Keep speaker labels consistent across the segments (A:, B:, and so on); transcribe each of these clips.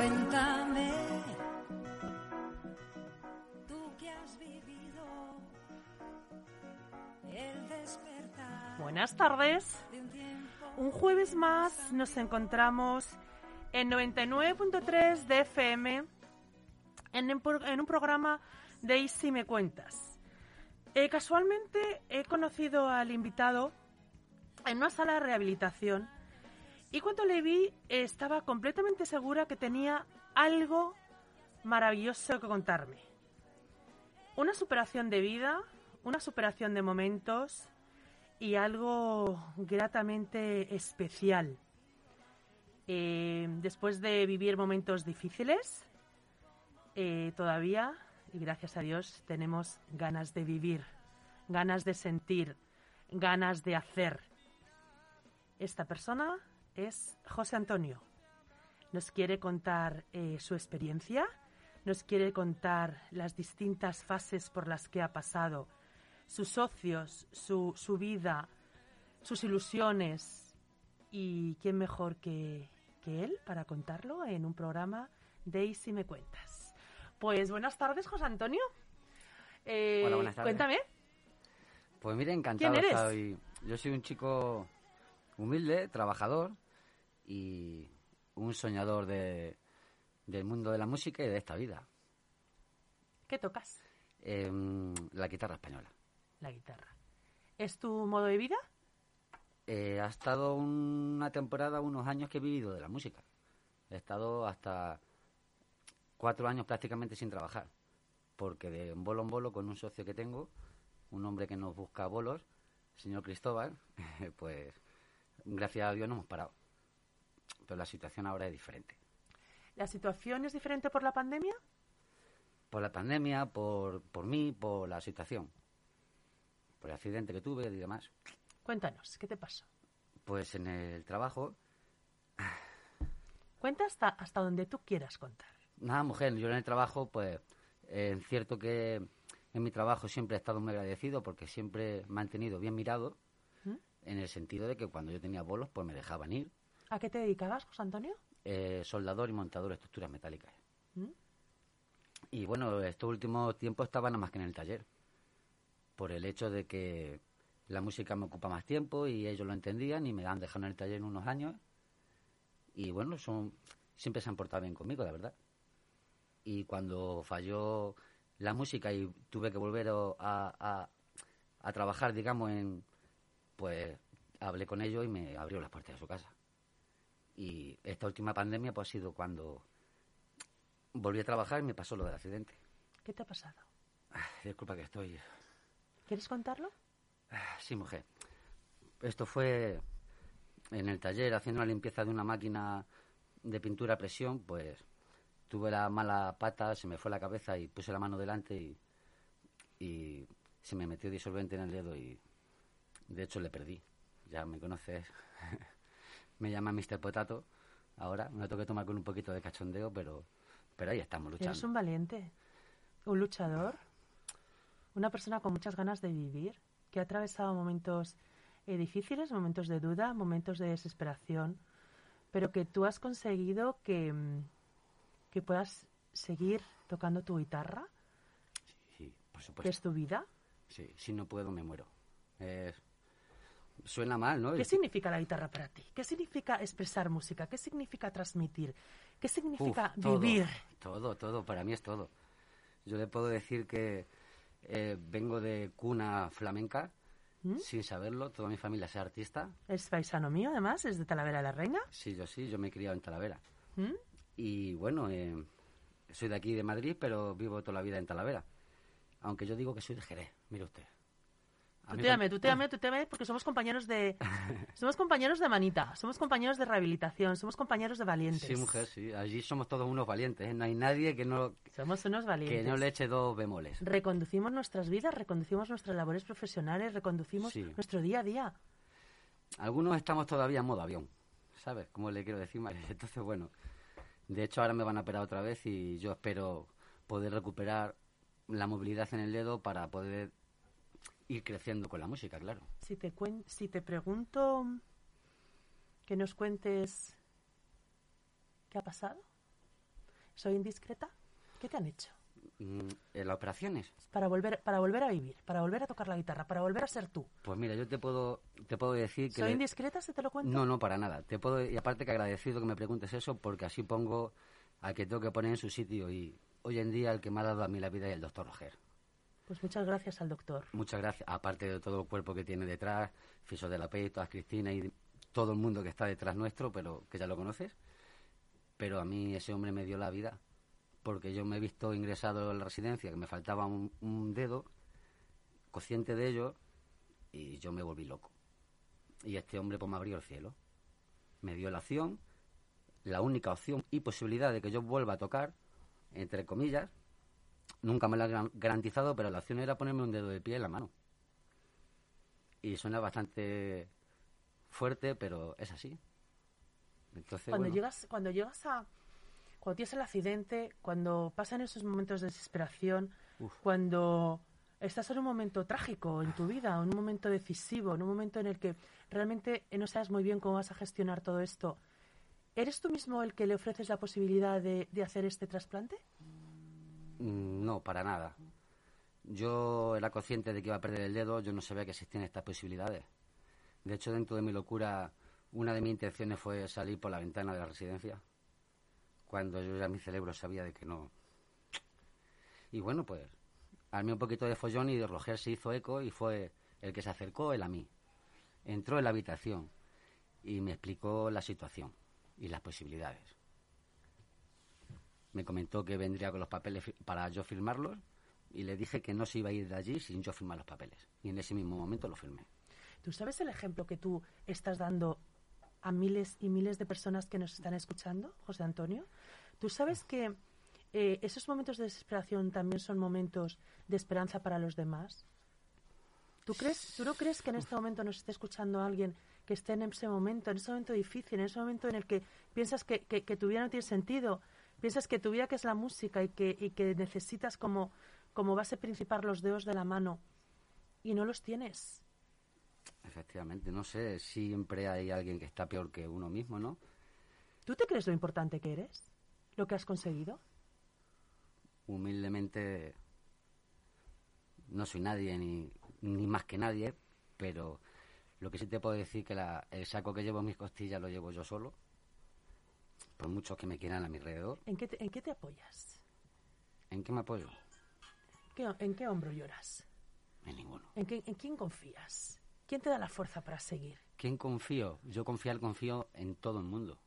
A: Cuéntame, tú que has vivido el despertar
B: Buenas tardes.
A: de un
B: jueves más nos encontramos en 99.3 de FM en, un pro- en un programa de Y si me cuentas. Eh, casualmente he conocido al invitado en una sala de rehabilitación y cuando le vi estaba completamente segura que tenía algo maravilloso que contarme. Una superación de vida, una superación de momentos y algo gratamente especial. Eh, después de vivir momentos difíciles, eh, todavía, y gracias a Dios, tenemos ganas de vivir, ganas de sentir, ganas de hacer. Esta persona es José Antonio. Nos quiere contar eh, su experiencia, nos quiere contar las distintas fases por las que ha pasado, sus socios, su, su vida, sus ilusiones. ¿Y quién mejor que, que él para contarlo en un programa de Y si me cuentas? Pues buenas tardes, José Antonio. Eh,
C: Hola, buenas tardes.
B: Cuéntame.
C: Pues mire, encantado.
B: ¿Quién eres?
C: hoy. Yo soy un chico humilde, trabajador y un soñador de, del mundo de la música y de esta vida.
B: ¿Qué tocas?
C: Em, la guitarra española.
B: La guitarra. ¿Es tu modo de vida?
C: Eh, ha estado una temporada, unos años que he vivido de la música. He estado hasta cuatro años prácticamente sin trabajar. Porque de bolo en bolo con un socio que tengo, un hombre que nos busca bolos, señor Cristóbal, pues gracias a Dios no hemos parado. Pero la situación ahora es diferente.
B: ¿La situación es diferente por la pandemia?
C: Por la pandemia, por, por mí, por la situación. Por el accidente que tuve y demás.
B: Cuéntanos, ¿qué te pasó?
C: Pues en el trabajo
B: Cuenta hasta, hasta donde tú quieras contar.
C: Nada, mujer, yo en el trabajo, pues, eh, es cierto que en mi trabajo siempre he estado muy agradecido porque siempre me han mantenido bien mirado. En el sentido de que cuando yo tenía bolos, pues me dejaban ir,
B: ¿A qué te dedicabas, José Antonio?
C: eh, soldador y montador de estructuras metálicas.
B: ¿Mm?
C: Y bueno, estos últimos tiempos estaba nada más que en el taller, por el hecho de que la música me ocupa más tiempo y ellos lo entendían y me han dejado en el taller unos años. Y bueno, son siempre se han portado bien conmigo, la verdad. Y cuando falló la música y tuve que volver a, a, a trabajar, digamos, en pues hablé con ellos y me abrió las puertas de su casa. Y esta última pandemia pues ha sido cuando volví a trabajar y me pasó lo del accidente.
B: ¿Qué te ha pasado?
C: Ah, Disculpa que estoy...
B: ¿Quieres contarlo?
C: Ah, Sí, mujer. Esto fue en el taller haciendo la limpieza de una máquina de pintura a presión, pues tuve la mala pata, se me fue la cabeza y puse la mano delante y, y se me metió disolvente en el dedo y de hecho le perdí. Ya me conoces. me llama Mr. Potato. Ahora me lo tengo que tomar con un poquito de cachondeo, pero, pero ahí estamos luchando.
B: Eres un valiente, un luchador, una persona con muchas ganas de vivir, que ha atravesado momentos eh, difíciles, momentos de duda, momentos de desesperación, pero que tú has conseguido que, mm, que puedas seguir tocando tu guitarra,
C: Sí, por
B: que
C: supuesto.
B: es tu vida.
C: Sí, si no puedo me muero. Es- Suena mal, ¿no?
B: ¿Qué significa la guitarra para ti? ¿Qué significa expresar música? ¿Qué significa transmitir? ¿Qué
C: Uf,
B: significa
C: todo,
B: vivir?
C: Todo, todo, para mí es todo. Yo le puedo decir que eh, vengo de cuna flamenca,
B: ¿Mm?
C: sin saberlo, toda mi familia es artista.
B: Es paisano mío, además, es de Talavera de la Reina.
C: Sí, yo sí, yo me he criado en Talavera.
B: ¿Mm?
C: Y bueno, eh, soy de aquí, de Madrid, pero vivo toda la vida en Talavera. Aunque yo digo que soy de Jerez, mire usted.
B: Tuteame, tuteame, tuteame, porque somos compañeros de... Somos compañeros de manita, somos compañeros de rehabilitación, somos compañeros de valientes.
C: Sí, mujer, sí. Allí somos todos unos valientes. ¿eh? No hay nadie que no,
B: Somos unos
C: que
B: valientes.
C: no le eche dos bemoles.
B: Reconducimos nuestras vidas, reconducimos nuestras labores profesionales, reconducimos
C: Sí.
B: nuestro día a día.
C: Algunos estamos todavía en modo avión, ¿sabes? Como le quiero decir, María? Entonces, bueno, de hecho ahora me van a operar otra vez y yo espero poder recuperar la movilidad en el dedo para poder ir creciendo con la música, claro.
B: Si te, cuen- si te pregunto que nos cuentes qué ha pasado, ¿Soy indiscreta? ¿Qué te han hecho?
C: Mm, ¿En las operaciones?
B: Para volver, para volver a vivir, para volver a tocar la guitarra, para volver a ser tú.
C: Pues mira, yo te puedo, te puedo decir que...
B: ¿Soy
C: le-
B: indiscreta si te lo cuento?
C: No, no, para nada. Te puedo, y aparte que agradecido que me preguntes eso, porque así pongo al que tengo que poner en su sitio. Y hoy en día el que me ha dado a mí la vida es el doctor Roger.
B: Pues muchas gracias al doctor.
C: Muchas gracias, aparte de todo el cuerpo que tiene detrás, Fiso de la Pey, todas Cristina y todo el mundo que está detrás nuestro, pero que ya lo conoces. Pero a mí ese hombre me dio la vida, porque yo me he visto ingresado en la residencia, que me faltaba un, dedo, consciente de ello, y yo me volví loco. Y este hombre pues me abrió el cielo. Me dio la opción, la única opción y posibilidad de que yo vuelva a tocar, entre comillas, Nunca me lo han gran- garantizado, pero la opción era ponerme un dedo de pie en la mano. Y suena bastante fuerte, pero es así. Entonces,
B: Cuando
C: bueno,
B: llegas, cuando llegas a, cuando tienes el accidente, cuando pasan esos momentos de desesperación,
C: Uf.
B: cuando estás en un momento trágico en tu vida, en un momento decisivo, en un momento en el que realmente no sabes muy bien cómo vas a gestionar todo esto, ¿eres tú mismo el que le ofreces la posibilidad de, de hacer este trasplante?
C: Mm, no, para nada. Yo era consciente de que iba a perder el dedo, yo no sabía que existían estas posibilidades. De hecho, dentro de mi locura, una de mis intenciones fue salir por la ventana de la residencia, cuando yo ya mi cerebro sabía de que no. Y bueno, pues, armé un poquito de follón y de Roger se hizo eco y fue el que se acercó, él a mí. Entró en la habitación y me explicó la situación y las posibilidades. Me comentó que vendría con los papeles para yo firmarlos y le dije que no se iba a ir de allí sin yo firmar los papeles. Y en ese mismo momento lo firmé.
B: ¿Tú sabes el ejemplo que tú estás dando a miles y miles de personas que nos están escuchando, José Antonio? ¿Tú sabes que eh, esos momentos de desesperación también son momentos de esperanza para los demás? ¿Tú, crees, ¿Tú no crees que en este momento nos esté escuchando alguien que esté en ese momento, en ese momento difícil, en ese momento en el que piensas que, que- que tu vida no tiene sentido, piensas que tu vida que es la música y que, y que necesitas como, como base principal los dedos de la mano y no los tienes?
C: Efectivamente, no sé, siempre hay alguien que está peor que uno mismo, ¿no?
B: ¿Tú te crees lo importante que eres? ¿Lo que has conseguido?
C: Humildemente no soy nadie ni, ni más que nadie, pero lo que sí te puedo decir que la- el saco que llevo en mis costillas lo llevo yo solo, por muchos que me quieran a mi alrededor.
B: ¿En qué te, en qué te apoyas?
C: ¿En qué me apoyo?
B: ¿Qué- ¿En qué hombro lloras?
C: En ninguno.
B: ¿En, qué- ¿En quién confías? ¿Quién te da la fuerza para seguir?
C: ¿Quién confío? Yo confiar confío en todo el mundo.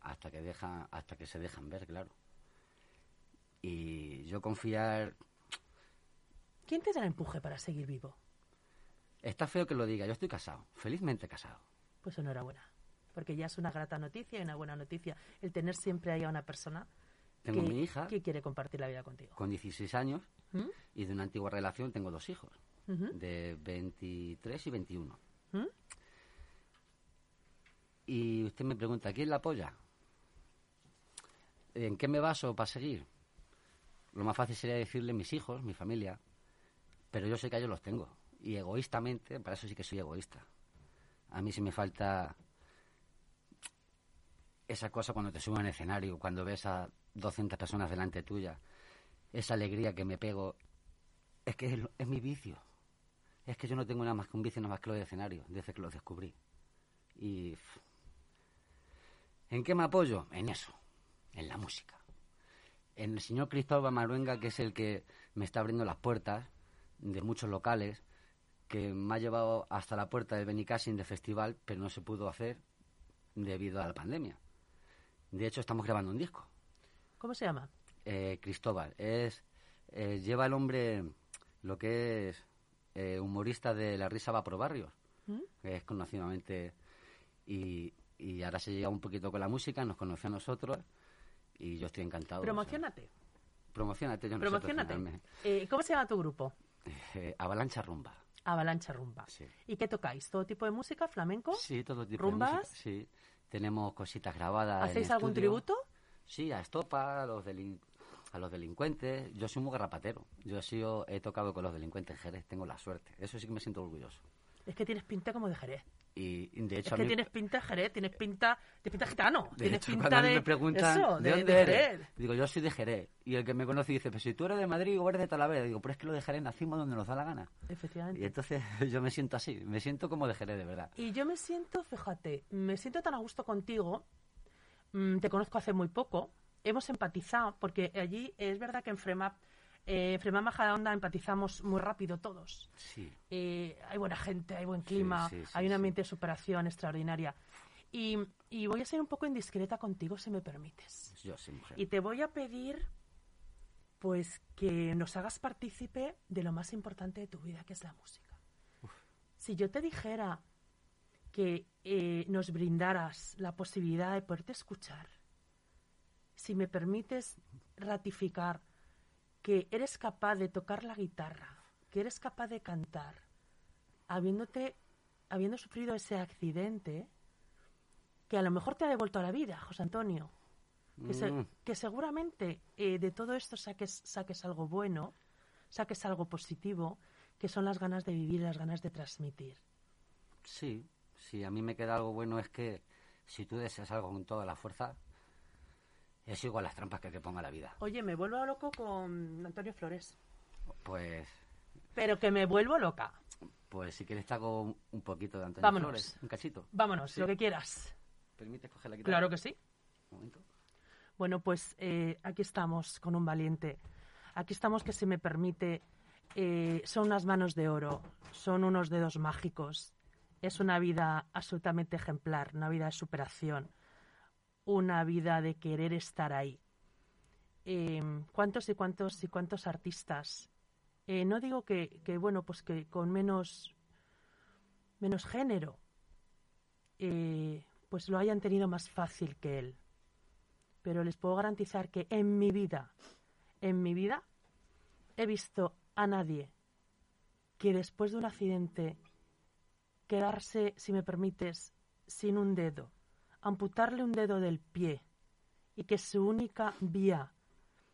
C: Hasta que deja, hasta que se dejan ver, claro. Y yo confiar,
B: ¿Quién te da el empuje para seguir vivo?
C: está feo que lo diga, yo estoy casado, felizmente casado.
B: Pues enhorabuena. Porque ya es una grata noticia y una buena noticia el tener siempre ahí a una persona
C: Tengo
B: que,
C: mi hija
B: que quiere compartir la vida contigo.
C: con 16 años
B: ¿Mm?
C: y de una antigua relación tengo dos hijos, de 23 y 21.
B: ¿Mm?
C: Y usted me pregunta, ¿quién la apoya? ¿En qué me baso para seguir? Lo más fácil sería decirle mis hijos, mi familia, pero yo sé que a ellos los tengo. Y egoístamente, para eso sí que soy egoísta. A mí sí me falta esa cosa cuando te subes en escenario, cuando ves a 200 personas delante tuya, esa alegría que me pego, es que es, es mi vicio. Es que yo no tengo nada más que un vicio, nada más que lo de escenario, desde que lo descubrí. Y... ¿En qué me apoyo? En eso, en la música. En el señor Cristóbal Maruenga, que es el que me está abriendo las puertas de muchos locales, que me ha llevado hasta la puerta del Benicassin de festival, pero no se pudo hacer debido a la pandemia. De hecho, estamos grabando un disco.
B: ¿Cómo se llama?
C: Eh, Cristóbal es eh, lleva el hombre lo que es eh, humorista de La Risa va por barrios,
B: ¿Mm?
C: que es conocidamente y, y ahora se llega un poquito con la música, nos conoce a nosotros y yo estoy encantado. o sea,
B: Promocionate.
C: promocionate, yo no sé
B: Promocionate.
C: promocionarme.
B: Eh, ¿Cómo se llama tu grupo?
C: Eh, Avalancha Rumba.
B: Avalancha Rumba.
C: Sí.
B: ¿Y qué tocáis? ¿Todo tipo de música? ¿Flamenco?
C: Sí, todo tipo
B: ¿Rumbas?
C: de música. Sí, tenemos cositas grabadas. en
B: ¿Hacéis algún
C: estudio.
B: tributo?
C: Sí, a Estopa, a los, delin- a los delincuentes. Yo soy muy garrapatero. Yo he, sido, he tocado con los delincuentes en Jerez, tengo la suerte. Eso sí que me siento orgulloso.
B: Es que tienes pinta como de Jerez.
C: Y de hecho
B: Es
C: a
B: que
C: mí,
B: tienes pinta de Jerez, tienes pinta, de pinta gitano,
C: de
B: tienes
C: hecho,
B: pinta de
C: me preguntan
B: eso,
C: ¿de
B: de,
C: dónde
B: de
C: eres?
B: Jerez.
C: Digo, yo soy de Jerez. Y el que me conoce dice, pero si tú eres de Madrid o eres de Talavera, digo, pero es que lo de Jerez nacimos donde nos da la gana.
B: Efectivamente.
C: Y entonces yo me siento así, me siento como de Jerez, de verdad.
B: Y yo me siento, fíjate, me siento tan a gusto contigo. mm, te conozco hace muy poco. Hemos empatizado, porque allí es verdad que en Fremap, eh, en Fremap Majadahonda empatizamos muy rápido todos.
C: Sí.
B: Eh, hay buena gente, hay buen clima,
C: sí, sí,
B: hay un ambiente de superación extraordinaria. Y, y voy a ser un poco indiscreta contigo, si me permites.
C: Yo sí, mujer.
B: Y te voy a pedir, pues, que nos hagas partícipe de lo más importante de tu vida, que es la música. Si yo te dijera que eh, nos brindaras la posibilidad de poderte escuchar, si me permites ratificar que eres capaz de tocar la guitarra, que eres capaz de cantar, habiéndote, habiendo sufrido ese accidente, que a lo mejor te ha devuelto a la vida, José Antonio, que, se-
C: Mm.
B: que seguramente eh, de todo esto saques, saques algo bueno, saques algo positivo, que son las ganas de vivir, las ganas de transmitir.
C: Sí, si a mí me queda algo bueno es que si tú deseas algo con toda la fuerza, es igual las trampas que te ponga la vida.
B: Oye, me vuelvo loco con Antonio Flores,
C: Pues,
B: pero que me vuelvo loca.
C: pues si quieres te hago un- poquito de Antonio
B: Vámonos.
C: Flores, un cachito.
B: Vámonos,
C: Sí.
B: lo que quieras.
C: ¿Permites coger la guitarra?
B: Claro que sí.
C: Un momento.
B: Bueno, pues eh, aquí estamos con un valiente. Aquí estamos que, si me permite, eh, son unas manos de oro, son unos dedos mágicos. Es una vida absolutamente ejemplar, una vida de superación, una vida de querer estar ahí. Eh, ¿Cuántos y cuántos y cuántos artistas? eh, no digo que, bueno, pues que con menos, menos género, eh, pues lo hayan tenido más fácil que él pero les puedo garantizar que en mi vida, en mi vida, he visto a nadie que después de un accidente quedarse, si me permites, sin un dedo, amputarle un dedo del pie y que su única vía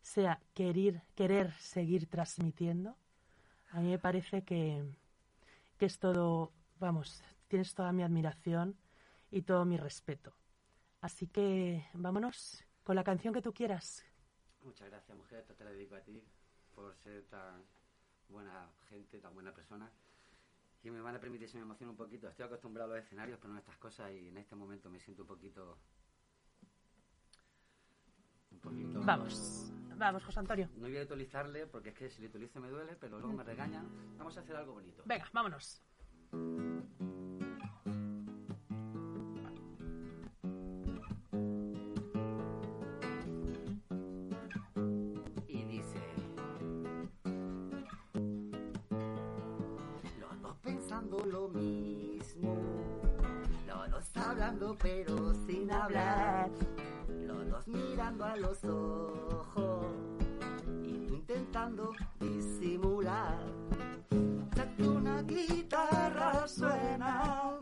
B: sea querer, querer seguir transmitiendo, a mí me parece que, que es todo, vamos, tienes toda mi admiración y todo mi respeto. Así que vámonos con la canción que tú quieras.
C: Muchas gracias, mujer. Te la dedico a ti por ser tan buena gente, tan buena persona. Y me van a permitir si me emociono un poquito. Estoy acostumbrado a los escenarios, pero no a estas cosas y en este momento me siento un poquito... Un poquito...
B: Vamos, vamos, José Antonio.
C: No voy a utilizarle porque es que si le utilizo me duele, pero luego me regañan. Vamos a hacer algo bonito.
B: Venga, vámonos.
C: Lo mismo. Los dos hablando pero sin hablar. Los dos mirando a los ojos. Y tú intentando disimular. Que una guitarra suena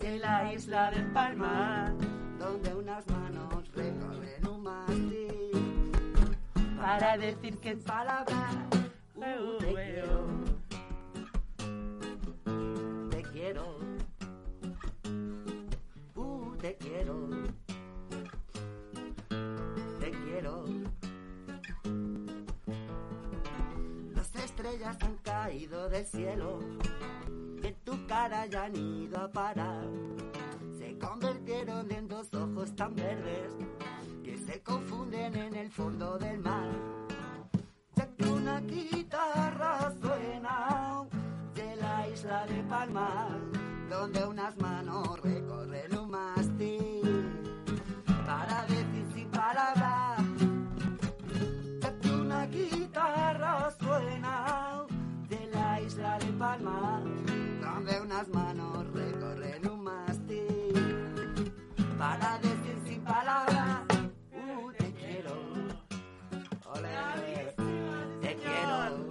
C: de la isla del Palmar. Donde unas manos recorren un mástil
B: Para decir que
C: palabras. Uh, cielo. De tu cara ya han ido a parar. Se convirtieron en dos ojos tan verdes que se confunden en el fondo del mar. Ya que una guitarra suena de la isla de Palma, donde unas manos recorren unas manos recorren un mástil para decir sin palabras. Uh, te quiero. Ole. Te quiero.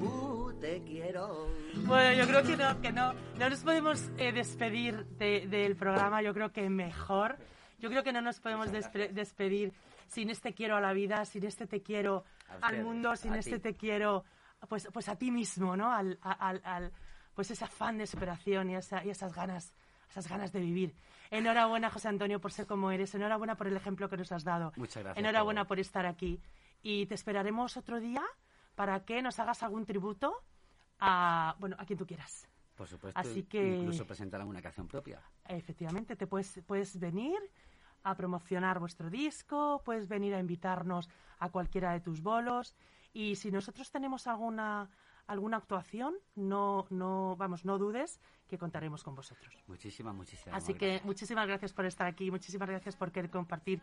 C: Uh, te quiero.
B: Bueno, yo creo que no, que no, no nos podemos eh, despedir de- del programa, yo creo que mejor. Yo creo que no nos podemos despe- despedir sin este quiero a la vida, sin este te quiero al mundo, sin este te quiero pues, pues a ti mismo, ¿no? Al, al, al- pues ese afán de superación y, esa- y esas ganas esas ganas de vivir. Enhorabuena, José Antonio, por ser como eres. Enhorabuena por el ejemplo que nos has dado.
C: Muchas gracias
B: Enhorabuena
C: por-
B: por estar aquí. Y te esperaremos otro día para que nos hagas algún tributo a, bueno, a quien tú quieras.
C: Por supuesto,
B: Así que-
C: incluso presentar alguna canción propia.
B: Efectivamente, te puedes, puedes venir a promocionar vuestro disco, puedes venir a invitarnos a cualquiera de tus bolos y si nosotros tenemos alguna alguna actuación, no no vamos, no dudes que contaremos con vosotros.
C: Muchísimas, muchísimas
B: Así que
C: gracias.
B: muchísimas gracias por estar aquí, muchísimas gracias por querer compartir.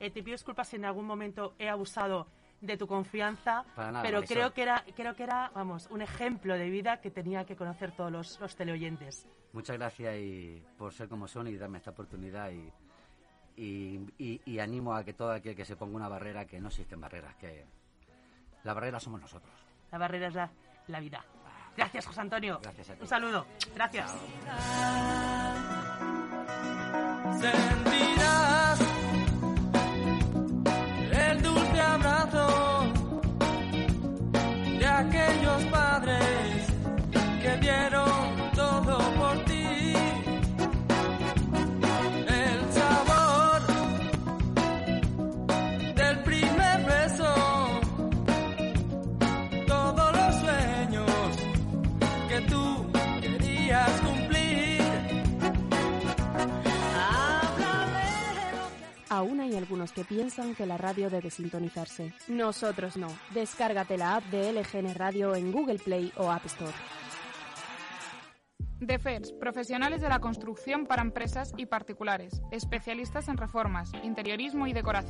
B: Eh, te pido disculpas si en algún momento he abusado de tu confianza,
C: Para nada,
B: pero
C: Marisol.
B: creo que era creo que era, vamos, un ejemplo de vida que tenía que conocer todos los, los teleoyentes.
C: Muchas gracias y por ser como son y darme esta oportunidad y, y, y- y animo a que todo aquel que se ponga una barrera, que no existen barreras, que la barrera somos nosotros.
B: La barrera es la, la vida. Gracias, José Antonio.
C: Gracias a ti.
B: Un saludo. Gracias.
D: Que piensan que la radio debe sintonizarse. Nosotros no. Descárgate la app de LGN Radio en Google Play o App Store.
E: DEFERS, profesionales de la construcción para empresas y particulares, especialistas en reformas, interiorismo y decoración.